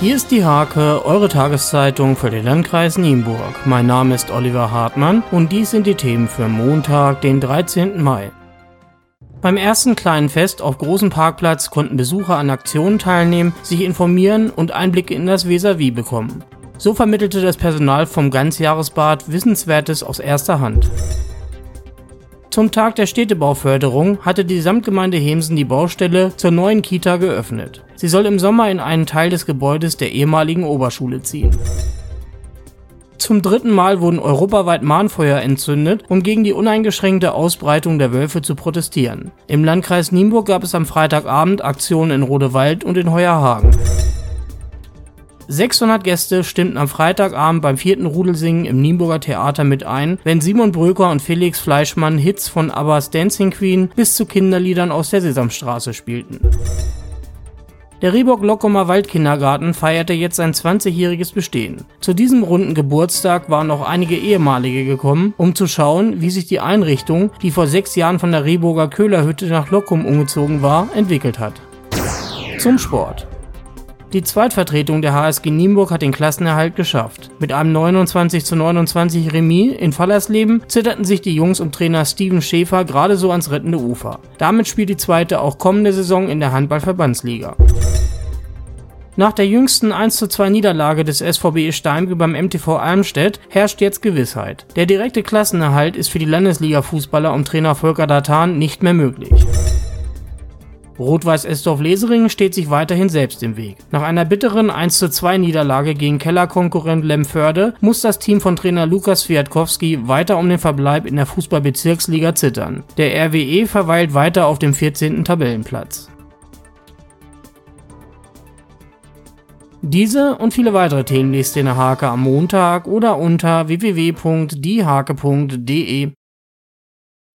Hier ist die Hake, eure Tageszeitung für den Landkreis Nienburg. Mein Name ist Oliver Hartmann und dies sind die Themen für Montag, den 13. Mai. Beim ersten kleinen Fest auf großem Parkplatz konnten Besucher an Aktionen teilnehmen, sich informieren und Einblicke in das Vis-à-vis bekommen. So vermittelte das Personal vom Ganzjahresbad Wissenswertes aus erster Hand. Zum Tag der Städtebauförderung hatte die Samtgemeinde Hemsen die Baustelle zur neuen Kita geöffnet. Sie soll im Sommer in einen Teil des Gebäudes der ehemaligen Oberschule ziehen. Zum dritten Mal wurden europaweit Mahnfeuer entzündet, um gegen die uneingeschränkte Ausbreitung der Wölfe zu protestieren. Im Landkreis Nienburg gab es am Freitagabend Aktionen in Rodewald und in Heuerhagen. 600 Gäste stimmten am Freitagabend beim vierten Rudelsingen im Nienburger Theater mit ein, wenn Simon Bröker und Felix Fleischmann Hits von Abbas Dancing Queen bis zu Kinderliedern aus der Sesamstraße spielten. Der Rehbock Lockumer Waldkindergarten feierte jetzt sein 20-jähriges Bestehen. Zu diesem runden Geburtstag waren auch einige ehemalige gekommen, um zu schauen, wie sich die Einrichtung, die vor sechs Jahren von der Rehburger Köhlerhütte nach Lockum umgezogen war, entwickelt hat. Zum Sport. Die Zweitvertretung der HSG Nienburg hat den Klassenerhalt geschafft. Mit einem 29 zu 29 Remis in Fallersleben zitterten sich die Jungs um Trainer Steven Schäfer gerade so ans rettende Ufer. Damit spielt die zweite auch kommende Saison in der Handballverbandsliga. Nach der jüngsten 1 zu 2 Niederlage des SVB Steinby beim MTV Almstedt herrscht jetzt Gewissheit. Der direkte Klassenerhalt ist für die Landesliga-Fußballer um Trainer Volker Datan nicht mehr möglich. Rot-Weiß Esdorf-Leseringen steht sich weiterhin selbst im Weg. Nach einer bitteren 1:2 Niederlage gegen Kellerkonkurrent Lemförde muss das Team von Trainer Lukas Fiatkowski weiter um den Verbleib in der Fußball-Bezirksliga zittern. Der RWE verweilt weiter auf dem 14. Tabellenplatz. Diese und viele weitere Themen lest ihr in der Hake am Montag oder unter www.diehake.de.